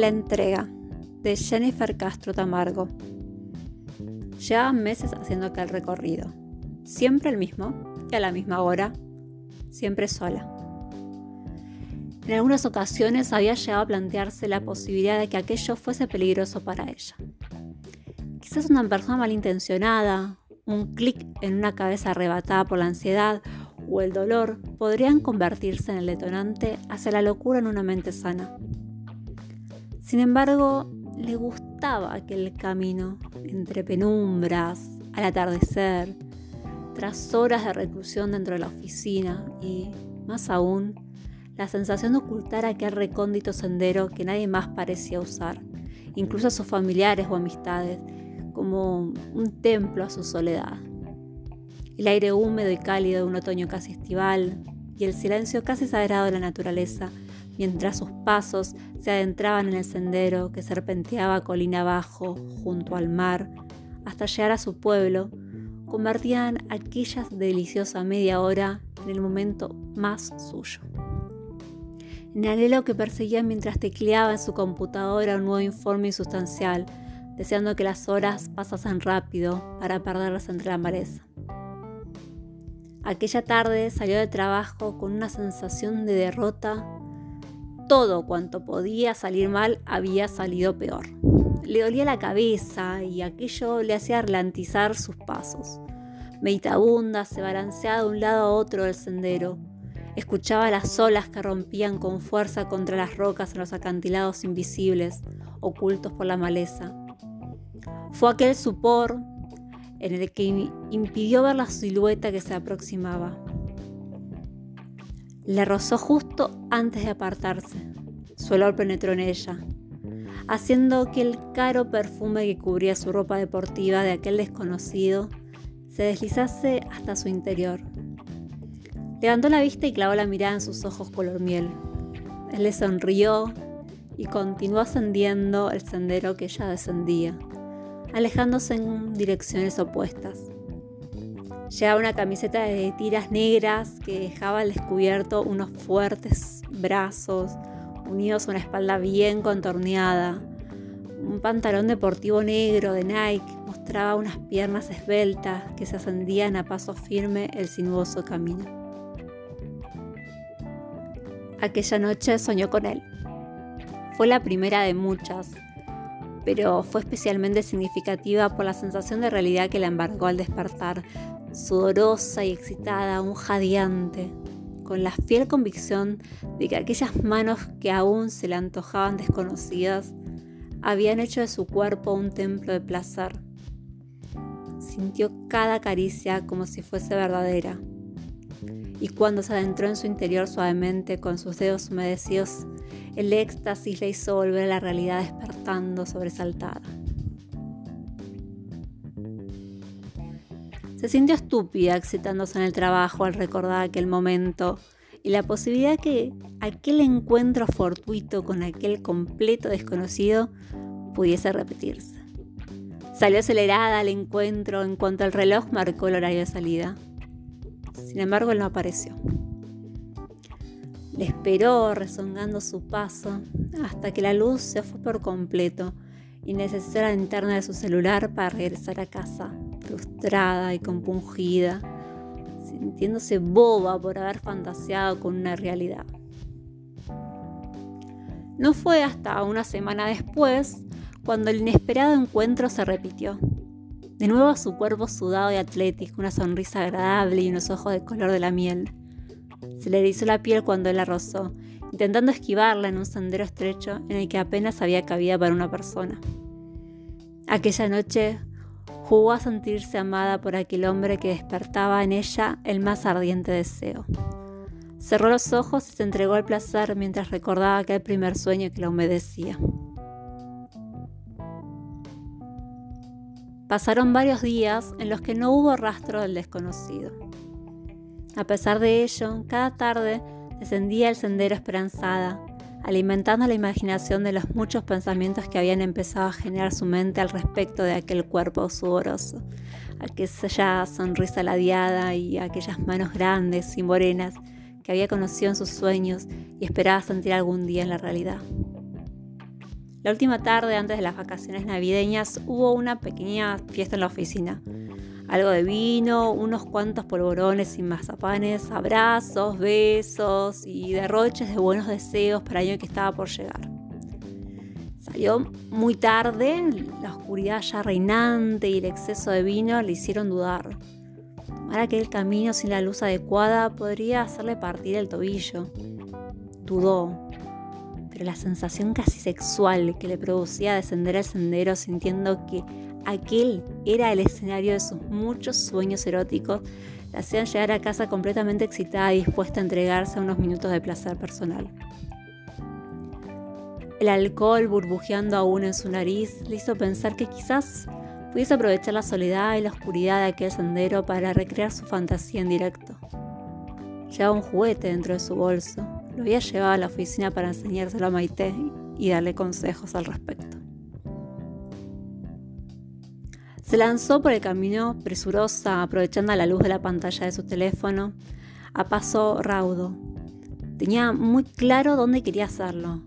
La entrega de Jennifer Castro Tamargo. Llevaban meses haciendo aquel recorrido, siempre el mismo y a la misma hora, siempre sola. En algunas ocasiones había llegado a plantearse la posibilidad de que aquello fuese peligroso para ella. Quizás una persona malintencionada, un clic en una cabeza arrebatada por la ansiedad o el dolor podrían convertirse en el detonante hacia la locura en una mente sana. Sin embargo, le gustaba aquel camino entre penumbras, al atardecer, tras horas de reclusión dentro de la oficina y, más aún, la sensación de ocultar aquel recóndito sendero que nadie más parecía usar, incluso a sus familiares o amistades, como un templo a su soledad. El aire húmedo y cálido de un otoño casi estival y el silencio casi sagrado de la naturaleza mientras sus pasos se adentraban en el sendero que serpenteaba colina abajo junto al mar hasta llegar a su pueblo, convertían aquella deliciosa media hora en el momento más suyo. En el anhelo que perseguía mientras tecleaba en su computadora un nuevo informe insustancial, deseando que las horas pasasen rápido para perderlas entre la maleza. Aquella tarde salió de trabajo con una sensación de derrota todo cuanto podía salir mal había salido peor. Le dolía la cabeza y aquello le hacía ralentizar sus pasos. Meditabunda se balanceaba de un lado a otro del sendero. Escuchaba las olas que rompían con fuerza contra las rocas en los acantilados invisibles, ocultos por la maleza. Fue aquel supor en el que impidió ver la silueta que se aproximaba. Le rozó justo antes de apartarse. Su olor penetró en ella, haciendo que el caro perfume que cubría su ropa deportiva de aquel desconocido se deslizase hasta su interior. Levantó la vista y clavó la mirada en sus ojos color miel. Él le sonrió y continuó ascendiendo el sendero que ella descendía, alejándose en direcciones opuestas. Llevaba una camiseta de tiras negras que dejaba al descubierto unos fuertes brazos unidos a una espalda bien contorneada. Un pantalón deportivo negro de Nike mostraba unas piernas esbeltas que se ascendían a paso firme el sinuoso camino. Aquella noche soñó con él. Fue la primera de muchas, pero fue especialmente significativa por la sensación de realidad que la embargó al despertar, sudorosa y excitada, aún jadeante, con la fiel convicción de que aquellas manos que aún se le antojaban desconocidas habían hecho de su cuerpo un templo de placer. Sintió cada caricia como si fuese verdadera. Y cuando se adentró en su interior suavemente con sus dedos humedecidos, el éxtasis le hizo volver a la realidad despertando sobresaltada. Se sintió estúpida excitándose en el trabajo al recordar aquel momento y la posibilidad que aquel encuentro fortuito con aquel completo desconocido pudiese repetirse. Salió acelerada al encuentro en cuanto el reloj marcó el horario de salida. Sin embargo, él no apareció. Le esperó rezongando su paso hasta que la luz se fue por completo y necesitó la linterna de su celular para regresar a casa frustrada y compungida, sintiéndose boba por haber fantaseado con una realidad. No fue hasta una semana después cuando el inesperado encuentro se repitió. De nuevo su cuerpo sudado y atlético, una sonrisa agradable y unos ojos de color de la miel. Se le erizó la piel cuando él la rozó, intentando esquivarla en un sendero estrecho en el que apenas había cabida para una persona. Aquella noche jugó a sentirse amada por aquel hombre que despertaba en ella el más ardiente deseo. Cerró los ojos y se entregó al placer mientras recordaba aquel primer sueño que la humedecía. Pasaron varios días en los que no hubo rastro del desconocido. A pesar de ello, cada tarde descendía el sendero esperanzada, alimentando la imaginación de los muchos pensamientos que habían empezado a generar su mente al respecto de aquel cuerpo sudoroso, aquella sonrisa ladeada y aquellas manos grandes y morenas que había conocido en sus sueños y esperaba sentir algún día en la realidad. La última tarde antes de las vacaciones navideñas hubo una pequeña fiesta en la oficina. Algo de vino, unos cuantos polvorones y mazapanes, abrazos, besos y derroches de buenos deseos para el año que estaba por llegar. Salió muy tarde, la oscuridad ya reinante y el exceso de vino le hicieron dudar. Ahora que el camino sin la luz adecuada podría hacerle partir el tobillo. Dudó, la sensación casi sexual que le producía descender el sendero sintiendo que aquel era el escenario de sus muchos sueños eróticos, le hacían llegar a casa completamente excitada y dispuesta a entregarse a unos minutos de placer personal. El alcohol burbujeando aún en su nariz le hizo pensar que quizás pudiese aprovechar la soledad y la oscuridad de aquel sendero para recrear su fantasía en directo. Llevaba un juguete dentro de su bolso, lo había llevado a la oficina para enseñárselo a Maite y darle consejos al respecto. Se lanzó por el camino presurosa, aprovechando la luz de la pantalla de su teléfono, a paso raudo. Tenía muy claro dónde quería hacerlo,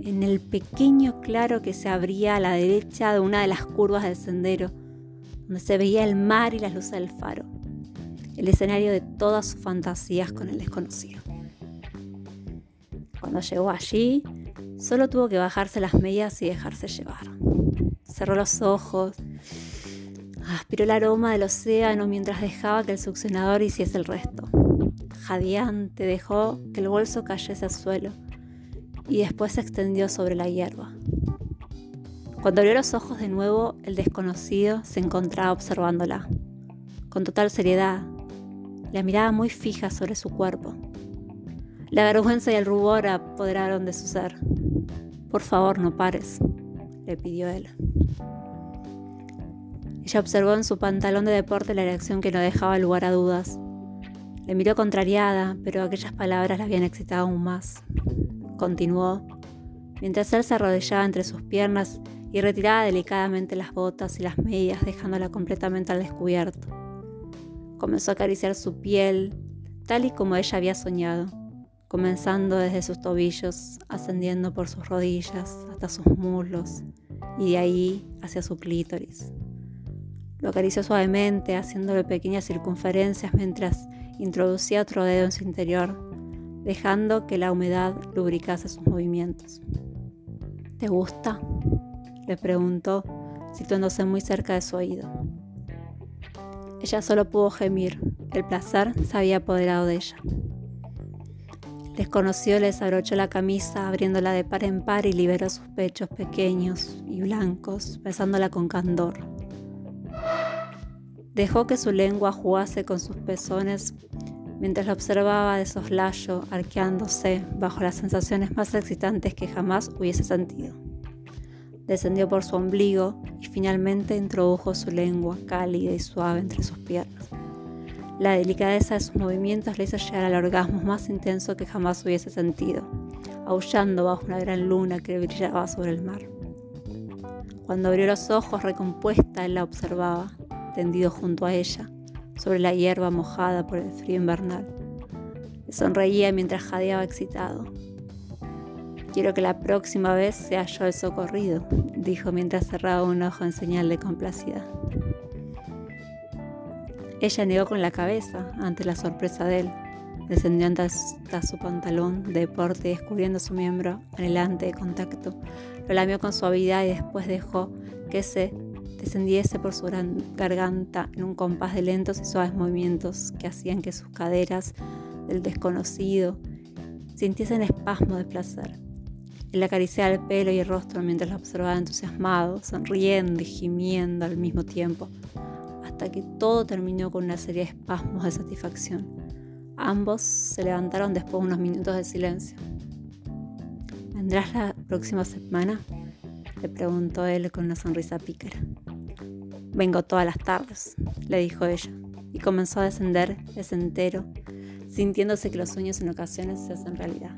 en el pequeño claro que se abría a la derecha de una de las curvas del sendero, donde se veía el mar y las luces del faro, el escenario de todas sus fantasías con el desconocido. Cuando llegó allí, solo tuvo que bajarse las medias y dejarse llevar. Cerró los ojos, aspiró el aroma del océano mientras dejaba que el succionador hiciese el resto. Jadeante dejó que el bolso cayese al suelo y después se extendió sobre la hierba. Cuando abrió los ojos de nuevo, el desconocido se encontraba observándola, con total seriedad, la mirada muy fija sobre su cuerpo. La vergüenza y el rubor apoderaron de su ser. Por favor, no pares, le pidió él. Ella observó en su pantalón de deporte la reacción que no dejaba lugar a dudas. Le miró contrariada, pero aquellas palabras la habían excitado aún más. Continuó, mientras él se arrodillaba entre sus piernas y retiraba delicadamente las botas y las medias, dejándola completamente al descubierto. Comenzó a acariciar su piel, tal y como ella había soñado comenzando desde sus tobillos, ascendiendo por sus rodillas hasta sus muslos y de ahí hacia su clítoris. Lo acarició suavemente, haciéndole pequeñas circunferencias mientras introducía otro dedo en su interior, dejando que la humedad lubricase sus movimientos. ¿Te gusta? le preguntó, situándose muy cerca de su oído. Ella solo pudo gemir, el placer se había apoderado de ella. Desconocido les abrochó la camisa, abriéndola de par en par y liberó sus pechos pequeños y blancos, besándola con candor. Dejó que su lengua jugase con sus pezones mientras la observaba de soslayo, arqueándose bajo las sensaciones más excitantes que jamás hubiese sentido. Descendió por su ombligo y finalmente introdujo su lengua cálida y suave entre sus piernas. La delicadeza de sus movimientos le hizo llegar al orgasmo más intenso que jamás hubiese sentido, aullando bajo una gran luna que brillaba sobre el mar. Cuando abrió los ojos recompuesta, él la observaba, tendido junto a ella, sobre la hierba mojada por el frío invernal. Sonreía mientras jadeaba excitado. Quiero que la próxima vez sea yo el socorrido, dijo mientras cerraba un ojo en señal de complacidad. Ella negó con la cabeza ante la sorpresa de él. Descendió hasta su pantalón de deporte descubriendo su miembro anhelante de contacto. Lo lamió con suavidad y después dejó que se descendiese por su gran garganta en un compás de lentos y suaves movimientos que hacían que sus caderas del desconocido sintiesen espasmo de placer. Él acariciaba el pelo y el rostro mientras la observaba entusiasmado, sonriendo y gimiendo al mismo tiempo hasta que todo terminó con una serie de espasmos de satisfacción. Ambos se levantaron después de unos minutos de silencio. ¿Vendrás la próxima semana? le preguntó él con una sonrisa pícara. Vengo todas las tardes, le dijo ella, y comenzó a descender ese entero, sintiéndose que los sueños en ocasiones se hacen realidad.